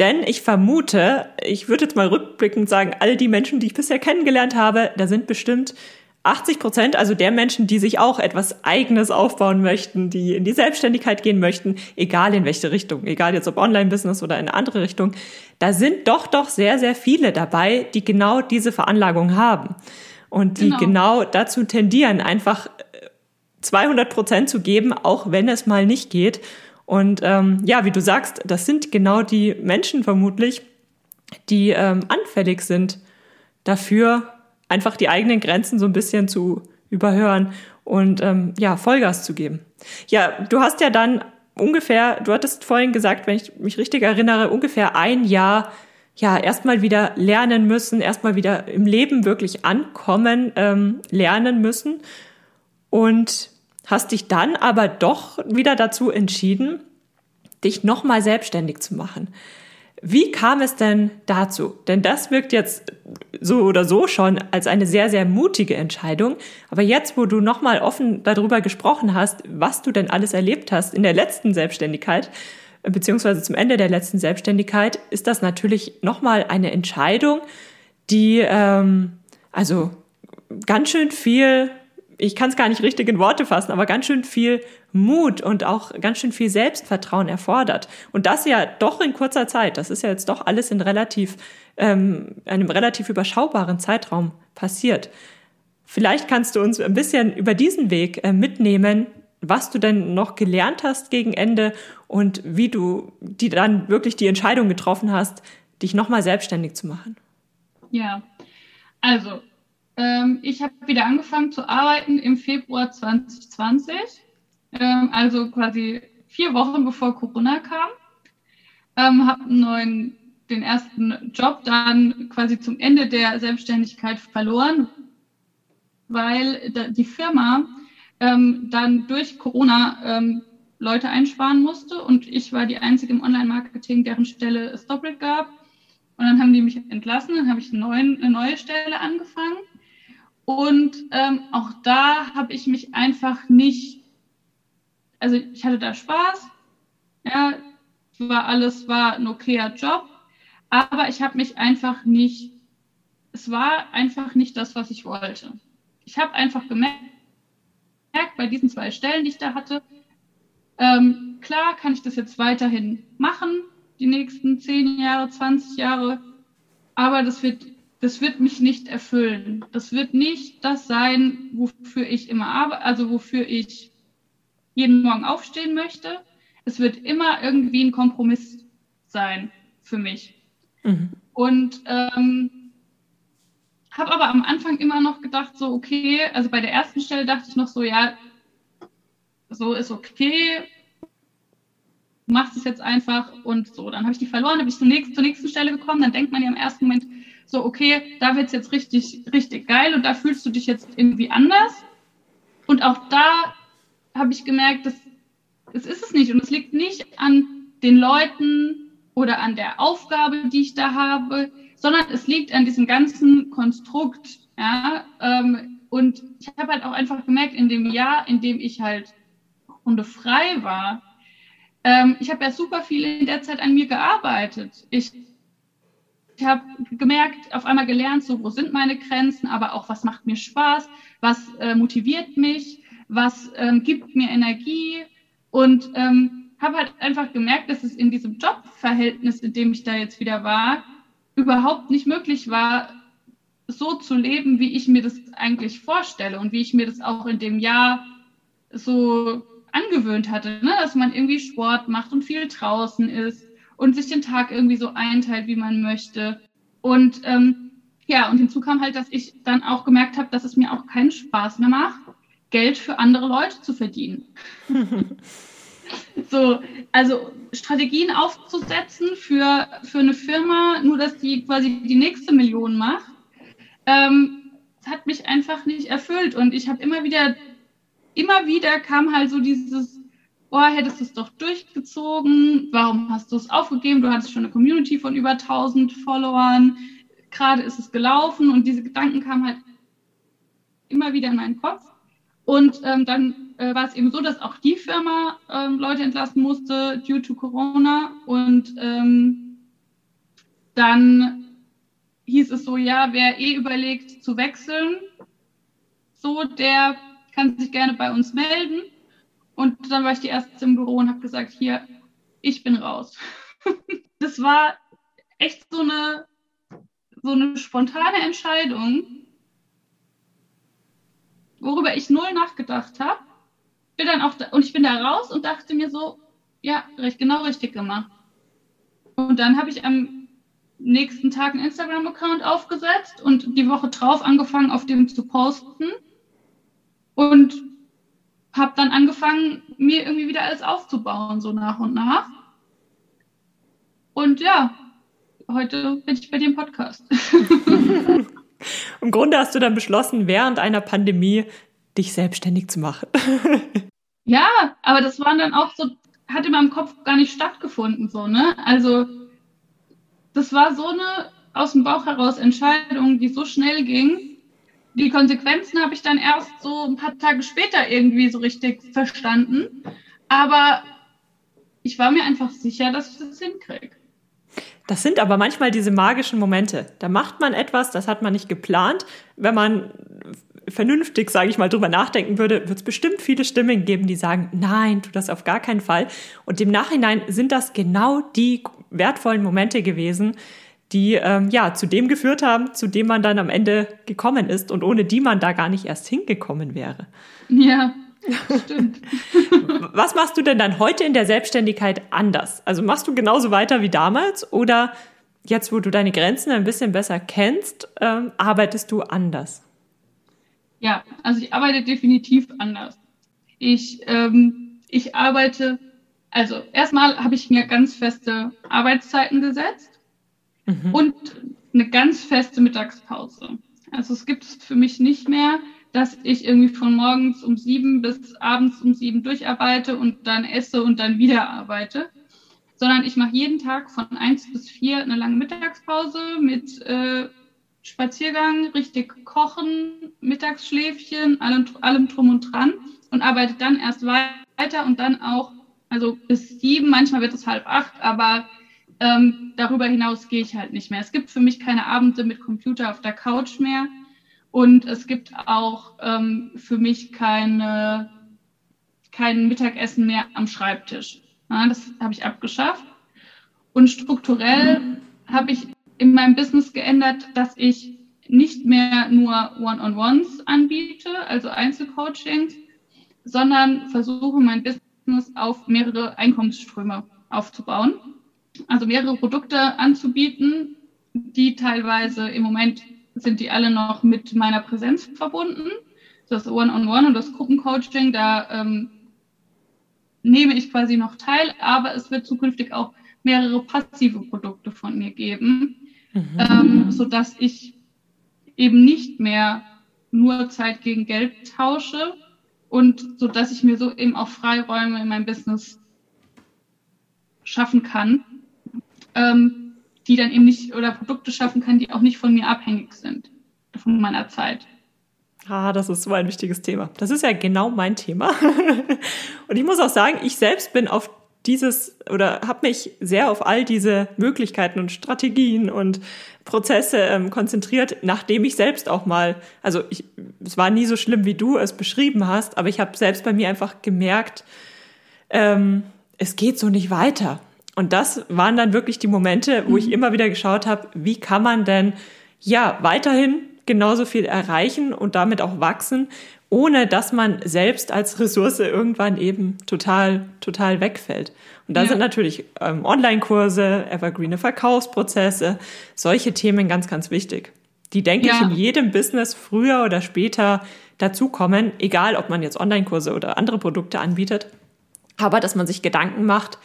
Denn ich vermute, ich würde jetzt mal rückblickend sagen, all die Menschen, die ich bisher kennengelernt habe, da sind bestimmt 80 Prozent, also der Menschen, die sich auch etwas Eigenes aufbauen möchten, die in die Selbstständigkeit gehen möchten, egal in welche Richtung, egal jetzt ob Online-Business oder in eine andere Richtung, da sind doch, doch sehr, sehr viele dabei, die genau diese Veranlagung haben und die genau, genau dazu tendieren, einfach 200 äh, Prozent zu geben, auch wenn es mal nicht geht. Und ähm, ja, wie du sagst, das sind genau die Menschen vermutlich, die ähm, anfällig sind dafür, einfach die eigenen Grenzen so ein bisschen zu überhören und ähm, ja, Vollgas zu geben. Ja, du hast ja dann ungefähr, du hattest vorhin gesagt, wenn ich mich richtig erinnere, ungefähr ein Jahr ja erstmal wieder lernen müssen, erstmal wieder im Leben wirklich ankommen, ähm, lernen müssen und hast dich dann aber doch wieder dazu entschieden, dich nochmal selbstständig zu machen. Wie kam es denn dazu? Denn das wirkt jetzt so oder so schon als eine sehr, sehr mutige Entscheidung. Aber jetzt, wo du nochmal offen darüber gesprochen hast, was du denn alles erlebt hast in der letzten Selbstständigkeit, beziehungsweise zum Ende der letzten Selbstständigkeit, ist das natürlich nochmal eine Entscheidung, die ähm, also ganz schön viel ich kann es gar nicht richtig in Worte fassen, aber ganz schön viel Mut und auch ganz schön viel Selbstvertrauen erfordert. Und das ja doch in kurzer Zeit. Das ist ja jetzt doch alles in relativ, ähm, einem relativ überschaubaren Zeitraum passiert. Vielleicht kannst du uns ein bisschen über diesen Weg äh, mitnehmen, was du denn noch gelernt hast gegen Ende und wie du die dann wirklich die Entscheidung getroffen hast, dich nochmal selbstständig zu machen. Ja, also ich habe wieder angefangen zu arbeiten im Februar 2020, ähm, also quasi vier Wochen bevor Corona kam. Ähm, habe einen neuen, den ersten Job dann quasi zum Ende der Selbstständigkeit verloren, weil die Firma ähm, dann durch Corona ähm, Leute einsparen musste und ich war die einzige im Online-Marketing, deren Stelle es doppelt gab. Und dann haben die mich entlassen, dann habe ich eine neue, eine neue Stelle angefangen. Und ähm, auch da habe ich mich einfach nicht, also ich hatte da Spaß, ja, war alles, war ein okayer Job, aber ich habe mich einfach nicht, es war einfach nicht das, was ich wollte. Ich habe einfach gemerkt, bei diesen zwei Stellen, die ich da hatte, ähm, klar kann ich das jetzt weiterhin machen, die nächsten zehn Jahre, 20 Jahre, aber das wird das wird mich nicht erfüllen. Das wird nicht das sein, wofür ich immer arbeite, also wofür ich jeden Morgen aufstehen möchte. Es wird immer irgendwie ein Kompromiss sein für mich. Mhm. Und ähm, habe aber am Anfang immer noch gedacht, so okay, also bei der ersten Stelle dachte ich noch so, ja, so ist okay, machst es jetzt einfach und so. Dann habe ich die verloren, habe ich zur nächsten, zur nächsten Stelle gekommen, dann denkt man ja im ersten Moment, so, okay, da wird es jetzt richtig, richtig geil und da fühlst du dich jetzt irgendwie anders. Und auch da habe ich gemerkt, dass es ist es nicht. Und es liegt nicht an den Leuten oder an der Aufgabe, die ich da habe, sondern es liegt an diesem ganzen Konstrukt. Ja? Ähm, und ich habe halt auch einfach gemerkt, in dem Jahr, in dem ich halt hundefrei war, ähm, ich habe ja super viel in der Zeit an mir gearbeitet. Ich habe gemerkt, auf einmal gelernt, so wo sind meine Grenzen, aber auch was macht mir Spaß, was äh, motiviert mich, was ähm, gibt mir Energie und ähm, habe halt einfach gemerkt, dass es in diesem Jobverhältnis, in dem ich da jetzt wieder war, überhaupt nicht möglich war, so zu leben, wie ich mir das eigentlich vorstelle und wie ich mir das auch in dem Jahr so angewöhnt hatte, ne? dass man irgendwie Sport macht und viel draußen ist und sich den Tag irgendwie so einteilt, wie man möchte. Und ähm, ja, und hinzu kam halt, dass ich dann auch gemerkt habe, dass es mir auch keinen Spaß mehr macht, Geld für andere Leute zu verdienen. so, also Strategien aufzusetzen für, für eine Firma, nur dass die quasi die nächste Million macht, ähm, hat mich einfach nicht erfüllt. Und ich habe immer wieder immer wieder kam halt so dieses, boah, hättest du es doch durchgezogen, warum hast du es aufgegeben? Du hattest schon eine Community von über 1000 Followern, gerade ist es gelaufen und diese Gedanken kamen halt immer wieder in meinen Kopf. Und ähm, dann äh, war es eben so, dass auch die Firma ähm, Leute entlassen musste due to Corona. Und ähm, dann hieß es so, ja, wer eh überlegt zu wechseln, so der kann sich gerne bei uns melden. Und dann war ich die erste im Büro und habe gesagt, hier, ich bin raus. das war echt so eine, so eine spontane Entscheidung, worüber ich null nachgedacht habe. Da, und ich bin da raus und dachte mir so, ja, recht, genau richtig gemacht. Und dann habe ich am nächsten Tag einen Instagram-Account aufgesetzt und die Woche drauf angefangen, auf dem zu posten und habe dann angefangen, mir irgendwie wieder alles aufzubauen, so nach und nach. Und ja, heute bin ich bei dem Podcast. Im Grunde hast du dann beschlossen, während einer Pandemie dich selbstständig zu machen. ja, aber das waren dann auch so, hat in meinem Kopf gar nicht stattgefunden, so, ne? Also, das war so eine aus dem Bauch heraus Entscheidung, die so schnell ging die Konsequenzen habe ich dann erst so ein paar Tage später irgendwie so richtig verstanden. Aber ich war mir einfach sicher, dass ich das hinkriege. Das sind aber manchmal diese magischen Momente. Da macht man etwas, das hat man nicht geplant. Wenn man vernünftig, sage ich mal, drüber nachdenken würde, wird es bestimmt viele Stimmen geben, die sagen, nein, tu das auf gar keinen Fall. Und im Nachhinein sind das genau die wertvollen Momente gewesen, die ähm, ja zu dem geführt haben, zu dem man dann am Ende gekommen ist und ohne die man da gar nicht erst hingekommen wäre. Ja, stimmt. Was machst du denn dann heute in der Selbstständigkeit anders? Also machst du genauso weiter wie damals oder jetzt, wo du deine Grenzen ein bisschen besser kennst, ähm, arbeitest du anders? Ja, also ich arbeite definitiv anders. Ich, ähm, ich arbeite, also erstmal habe ich mir ganz feste Arbeitszeiten gesetzt mhm. und eine ganz feste Mittagspause. Also es gibt es für mich nicht mehr, dass ich irgendwie von morgens um sieben bis abends um sieben durcharbeite und dann esse und dann wieder arbeite, sondern ich mache jeden Tag von eins bis vier eine lange Mittagspause mit äh, Spaziergang, richtig kochen, Mittagsschläfchen, allem, allem drum und dran und arbeite dann erst weiter und dann auch, also bis sieben, manchmal wird es halb acht, aber ähm, darüber hinaus gehe ich halt nicht mehr. Es gibt für mich keine Abende mit Computer auf der Couch mehr. Und es gibt auch ähm, für mich keine, kein Mittagessen mehr am Schreibtisch. Ja, das habe ich abgeschafft. Und strukturell habe ich in meinem Business geändert, dass ich nicht mehr nur One-on-Ones anbiete, also Einzelcoachings, sondern versuche mein Business auf mehrere Einkommensströme aufzubauen also mehrere Produkte anzubieten, die teilweise im Moment sind die alle noch mit meiner Präsenz verbunden. Das One-on-One -on -One und das Gruppencoaching, da ähm, nehme ich quasi noch teil, aber es wird zukünftig auch mehrere passive Produkte von mir geben, mhm. ähm, so dass ich eben nicht mehr nur Zeit gegen Geld tausche und so dass ich mir so eben auch Freiräume in meinem Business schaffen kann, ähm, die dann eben nicht oder Produkte schaffen kann, die auch nicht von mir abhängig sind, von meiner Zeit. Ah, das ist so ein wichtiges Thema. Das ist ja genau mein Thema. und ich muss auch sagen, ich selbst bin auf dieses oder habe mich sehr auf all diese Möglichkeiten und Strategien und Prozesse ähm, konzentriert, nachdem ich selbst auch mal, also ich, es war nie so schlimm, wie du es beschrieben hast, aber ich habe selbst bei mir einfach gemerkt, ähm, es geht so nicht weiter. Und das waren dann wirklich die Momente, wo ich mhm. immer wieder geschaut habe, wie kann man denn ja weiterhin genauso viel erreichen und damit auch wachsen, ohne dass man selbst als Ressource irgendwann eben total, total wegfällt. Und da ja. sind natürlich ähm, Online-Kurse, evergreene Verkaufsprozesse, solche Themen ganz, ganz wichtig. Die, denke ja. ich, in jedem Business früher oder später dazukommen, egal ob man jetzt Online-Kurse oder andere Produkte anbietet. Aber dass man sich Gedanken macht,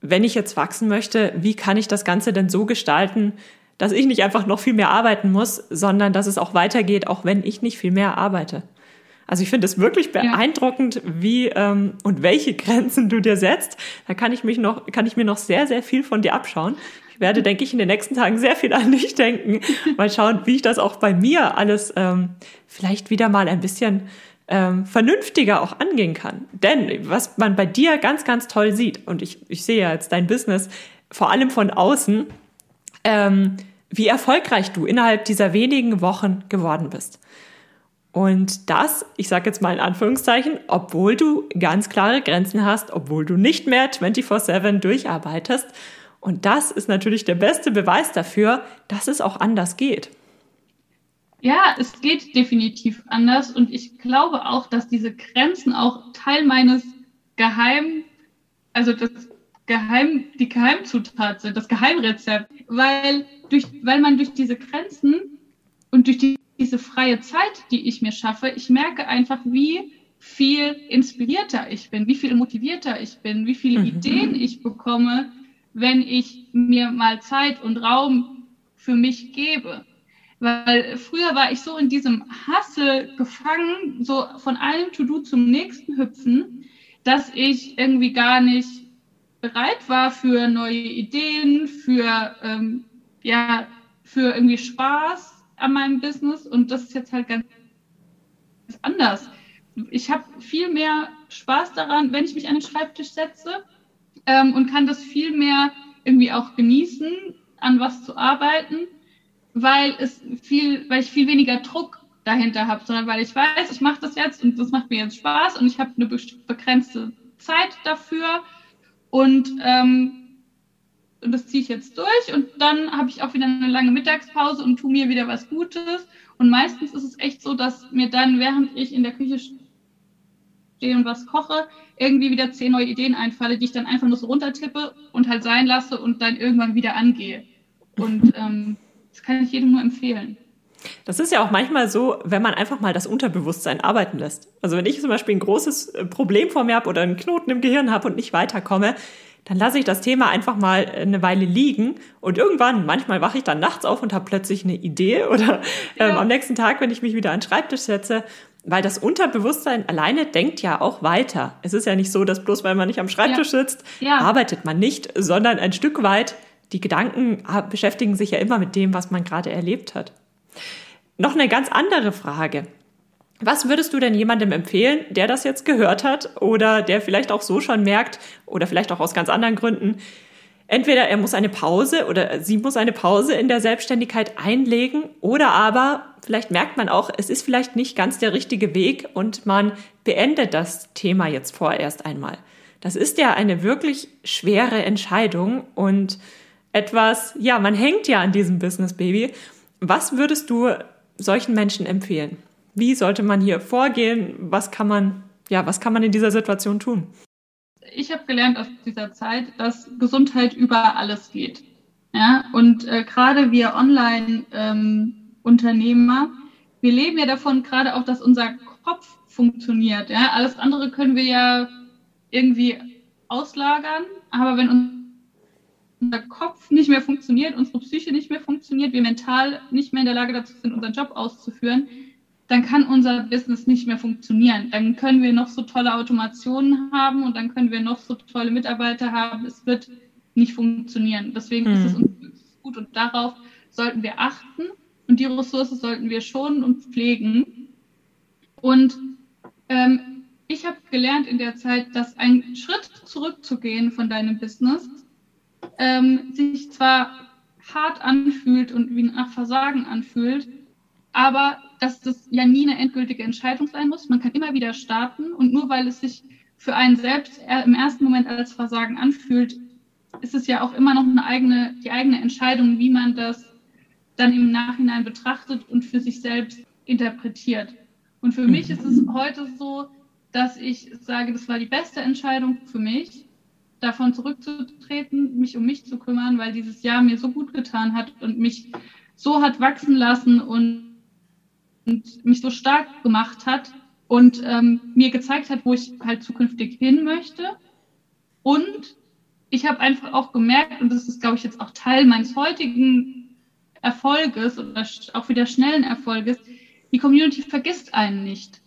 wenn ich jetzt wachsen möchte, wie kann ich das Ganze denn so gestalten, dass ich nicht einfach noch viel mehr arbeiten muss, sondern dass es auch weitergeht, auch wenn ich nicht viel mehr arbeite. Also ich finde es wirklich beeindruckend, ja. wie ähm, und welche Grenzen du dir setzt. Da kann ich mich noch, kann ich mir noch sehr, sehr viel von dir abschauen. Ich werde, denke ich, in den nächsten Tagen sehr viel an dich denken. Mal schauen, wie ich das auch bei mir alles ähm, vielleicht wieder mal ein bisschen ähm, vernünftiger auch angehen kann. Denn was man bei dir ganz, ganz toll sieht, und ich, ich sehe ja jetzt dein Business vor allem von außen, ähm, wie erfolgreich du innerhalb dieser wenigen Wochen geworden bist. Und das, ich sage jetzt mal in Anführungszeichen, obwohl du ganz klare Grenzen hast, obwohl du nicht mehr 24/7 durcharbeitest. Und das ist natürlich der beste Beweis dafür, dass es auch anders geht. Ja, es geht definitiv anders und ich glaube auch, dass diese Grenzen auch Teil meines Geheim, also das Geheim, die Geheimzutat sind, das Geheimrezept, weil durch, weil man durch diese Grenzen und durch die diese freie Zeit, die ich mir schaffe, ich merke einfach, wie viel inspirierter ich bin, wie viel motivierter ich bin, wie viele mhm. Ideen ich bekomme, wenn ich mir mal Zeit und Raum für mich gebe. Weil früher war ich so in diesem Hassel gefangen, so von einem To-Do zum nächsten hüpfen, dass ich irgendwie gar nicht bereit war für neue Ideen, für, ähm, ja, für irgendwie Spaß an meinem Business und das ist jetzt halt ganz anders. Ich habe viel mehr Spaß daran, wenn ich mich an den Schreibtisch setze ähm, und kann das viel mehr irgendwie auch genießen, an was zu arbeiten, weil es viel, weil ich viel weniger Druck dahinter habe, sondern weil ich weiß, ich mache das jetzt und das macht mir jetzt Spaß und ich habe eine begrenzte Zeit dafür und ähm, und das ziehe ich jetzt durch und dann habe ich auch wieder eine lange Mittagspause und tue mir wieder was Gutes. Und meistens ist es echt so, dass mir dann, während ich in der Küche stehe und was koche, irgendwie wieder zehn neue Ideen einfalle, die ich dann einfach nur so runtertippe und halt sein lasse und dann irgendwann wieder angehe. Und ähm, das kann ich jedem nur empfehlen. Das ist ja auch manchmal so, wenn man einfach mal das Unterbewusstsein arbeiten lässt. Also wenn ich zum Beispiel ein großes äh, Problem vor mir habe oder einen Knoten im Gehirn habe und nicht weiterkomme, dann lasse ich das Thema einfach mal eine Weile liegen und irgendwann, manchmal wache ich dann nachts auf und habe plötzlich eine Idee oder ähm, ja. am nächsten Tag, wenn ich mich wieder an den Schreibtisch setze, weil das Unterbewusstsein alleine denkt ja auch weiter. Es ist ja nicht so, dass bloß weil man nicht am Schreibtisch ja. sitzt, ja. arbeitet man nicht, sondern ein Stück weit, die Gedanken beschäftigen sich ja immer mit dem, was man gerade erlebt hat. Noch eine ganz andere Frage. Was würdest du denn jemandem empfehlen, der das jetzt gehört hat oder der vielleicht auch so schon merkt oder vielleicht auch aus ganz anderen Gründen, entweder er muss eine Pause oder sie muss eine Pause in der Selbstständigkeit einlegen oder aber vielleicht merkt man auch, es ist vielleicht nicht ganz der richtige Weg und man beendet das Thema jetzt vorerst einmal. Das ist ja eine wirklich schwere Entscheidung und etwas, ja, man hängt ja an diesem Business Baby. Was würdest du solchen Menschen empfehlen? Wie sollte man hier vorgehen? Was kann man, ja, was kann man in dieser Situation tun? Ich habe gelernt aus dieser Zeit, dass Gesundheit über alles geht. Ja, und äh, gerade wir Online-Unternehmer, ähm, wir leben ja davon gerade auch, dass unser Kopf funktioniert. Ja, alles andere können wir ja irgendwie auslagern, aber wenn unser Kopf nicht mehr funktioniert, unsere Psyche nicht mehr funktioniert, wir mental nicht mehr in der Lage dazu sind, unseren Job auszuführen, dann kann unser Business nicht mehr funktionieren. Dann können wir noch so tolle Automationen haben und dann können wir noch so tolle Mitarbeiter haben. Es wird nicht funktionieren. Deswegen mhm. ist es uns gut und darauf sollten wir achten und die Ressource sollten wir schonen und pflegen. Und ähm, ich habe gelernt in der Zeit, dass ein Schritt zurückzugehen von deinem Business ähm, sich zwar hart anfühlt und wie nach Versagen anfühlt, aber dass das ja nie eine endgültige Entscheidung sein muss. Man kann immer wieder starten und nur weil es sich für einen selbst im ersten Moment als Versagen anfühlt, ist es ja auch immer noch eine eigene, die eigene Entscheidung, wie man das dann im Nachhinein betrachtet und für sich selbst interpretiert. Und für mich ist es heute so, dass ich sage, das war die beste Entscheidung für mich, davon zurückzutreten, mich um mich zu kümmern, weil dieses Jahr mir so gut getan hat und mich so hat wachsen lassen und, und mich so stark gemacht hat und ähm, mir gezeigt hat, wo ich halt zukünftig hin möchte. Und ich habe einfach auch gemerkt, und das ist, glaube ich, jetzt auch Teil meines heutigen Erfolges oder auch wieder schnellen Erfolges, die Community vergisst einen nicht.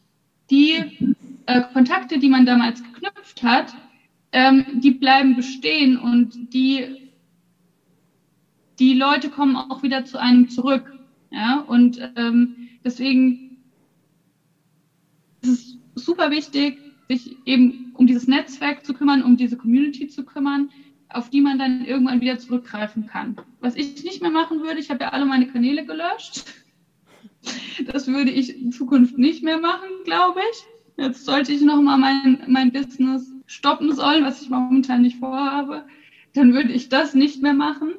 Die äh, Kontakte, die man damals geknüpft hat, ähm, die bleiben bestehen und die, die Leute kommen auch wieder zu einem zurück. Ja? Und ähm, deswegen ist es super wichtig, sich eben um dieses Netzwerk zu kümmern, um diese Community zu kümmern, auf die man dann irgendwann wieder zurückgreifen kann. Was ich nicht mehr machen würde, ich habe ja alle meine Kanäle gelöscht. Das würde ich in Zukunft nicht mehr machen, glaube ich. Jetzt sollte ich nochmal mein, mein Business stoppen sollen, was ich momentan nicht vorhabe, dann würde ich das nicht mehr machen.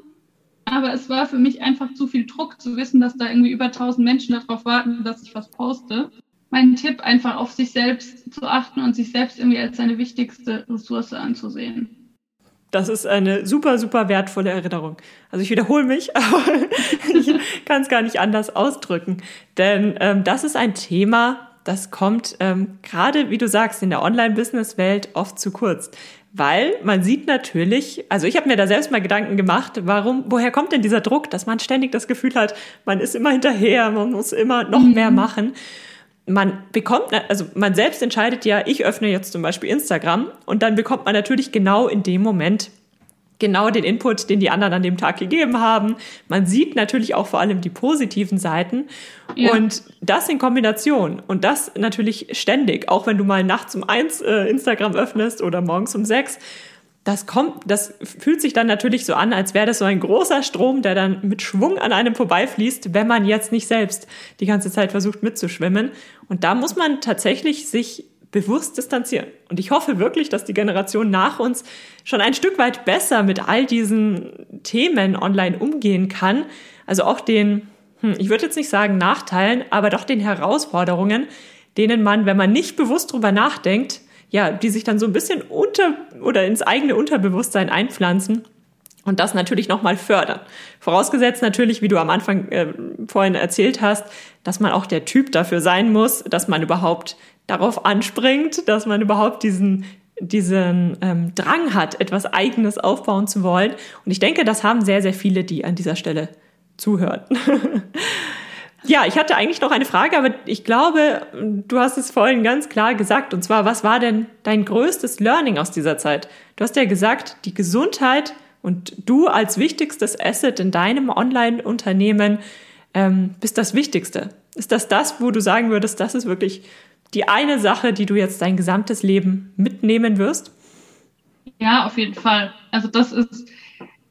Aber es war für mich einfach zu viel Druck zu wissen, dass da irgendwie über 1000 Menschen darauf warten, dass ich was poste. Mein Tipp, einfach auf sich selbst zu achten und sich selbst irgendwie als seine wichtigste Ressource anzusehen. Das ist eine super, super wertvolle Erinnerung. Also ich wiederhole mich, aber ich kann es gar nicht anders ausdrücken. Denn ähm, das ist ein Thema, das kommt ähm, gerade, wie du sagst, in der Online-Business-Welt oft zu kurz. Weil man sieht natürlich, also ich habe mir da selbst mal Gedanken gemacht, warum, woher kommt denn dieser Druck, dass man ständig das Gefühl hat, man ist immer hinterher, man muss immer noch mhm. mehr machen. Man bekommt, also man selbst entscheidet ja, ich öffne jetzt zum Beispiel Instagram und dann bekommt man natürlich genau in dem Moment genau den Input, den die anderen an dem Tag gegeben haben. Man sieht natürlich auch vor allem die positiven Seiten ja. und das in Kombination und das natürlich ständig, auch wenn du mal nachts um eins äh, Instagram öffnest oder morgens um sechs. Das kommt, das fühlt sich dann natürlich so an, als wäre das so ein großer Strom, der dann mit Schwung an einem vorbeifließt, wenn man jetzt nicht selbst die ganze Zeit versucht mitzuschwimmen. Und da muss man tatsächlich sich bewusst distanzieren. Und ich hoffe wirklich, dass die Generation nach uns schon ein Stück weit besser mit all diesen Themen online umgehen kann. Also auch den, hm, ich würde jetzt nicht sagen Nachteilen, aber doch den Herausforderungen, denen man, wenn man nicht bewusst drüber nachdenkt, ja, die sich dann so ein bisschen unter oder ins eigene Unterbewusstsein einpflanzen und das natürlich nochmal fördern. Vorausgesetzt natürlich, wie du am Anfang äh, vorhin erzählt hast, dass man auch der Typ dafür sein muss, dass man überhaupt darauf anspringt, dass man überhaupt diesen diesen ähm, Drang hat, etwas Eigenes aufbauen zu wollen. Und ich denke, das haben sehr, sehr viele, die an dieser Stelle zuhören. ja, ich hatte eigentlich noch eine Frage, aber ich glaube, du hast es vorhin ganz klar gesagt. Und zwar, was war denn dein größtes Learning aus dieser Zeit? Du hast ja gesagt, die Gesundheit und du als wichtigstes Asset in deinem Online-Unternehmen ähm, bist das Wichtigste. Ist das das, wo du sagen würdest, das ist wirklich die eine Sache, die du jetzt dein gesamtes Leben mitnehmen wirst? Ja, auf jeden Fall. Also das ist,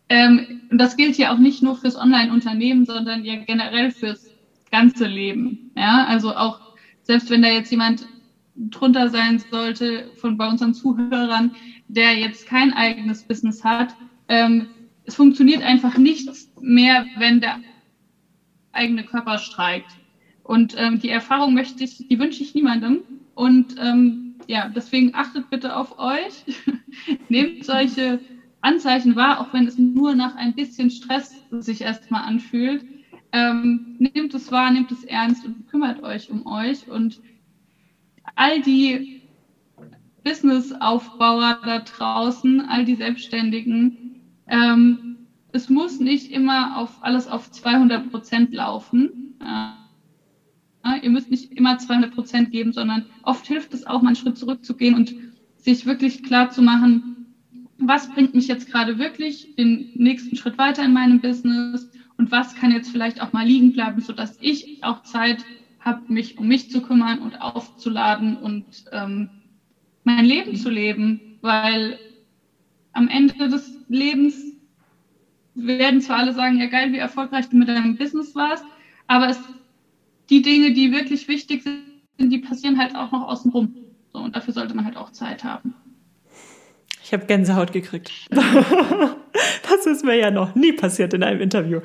ähm, das gilt ja auch nicht nur fürs Online-Unternehmen, sondern ja generell fürs ganze Leben. Ja, also auch selbst wenn da jetzt jemand drunter sein sollte von bei unseren Zuhörern, der jetzt kein eigenes Business hat, ähm, es funktioniert einfach nichts mehr, wenn der eigene Körper streikt. Und ähm, die Erfahrung möchte ich, die wünsche ich niemandem. Und ähm, ja, deswegen achtet bitte auf euch. Nehmt solche Anzeichen wahr, auch wenn es nur nach ein bisschen Stress sich erstmal anfühlt. Ähm, nehmt es wahr, nehmt es ernst und kümmert euch um euch. Und all die Businessaufbauer da draußen, all die Selbstständigen, ähm, es muss nicht immer auf alles auf 200 Prozent laufen. Äh, Ihr müsst nicht immer 200 Prozent geben, sondern oft hilft es auch, mal einen Schritt zurückzugehen und sich wirklich klar zu machen, was bringt mich jetzt gerade wirklich den nächsten Schritt weiter in meinem Business und was kann jetzt vielleicht auch mal liegen bleiben, sodass ich auch Zeit habe, mich um mich zu kümmern und aufzuladen und ähm, mein Leben zu leben, weil am Ende des Lebens werden zwar alle sagen, ja geil, wie erfolgreich du mit deinem Business warst, aber es, die Dinge, die wirklich wichtig sind, die passieren halt auch noch außenrum. So, und dafür sollte man halt auch Zeit haben. Ich habe Gänsehaut gekriegt. Das ist mir ja noch nie passiert in einem Interview.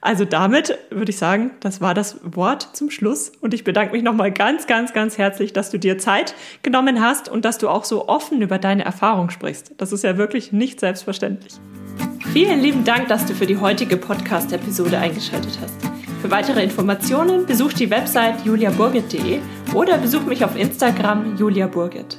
Also damit würde ich sagen, das war das Wort zum Schluss. Und ich bedanke mich nochmal ganz, ganz, ganz herzlich, dass du dir Zeit genommen hast und dass du auch so offen über deine Erfahrung sprichst. Das ist ja wirklich nicht selbstverständlich. Vielen lieben Dank, dass du für die heutige Podcast-Episode eingeschaltet hast. Für weitere Informationen besuch die Website juliaburgit.de oder besuch mich auf Instagram juliaburgit.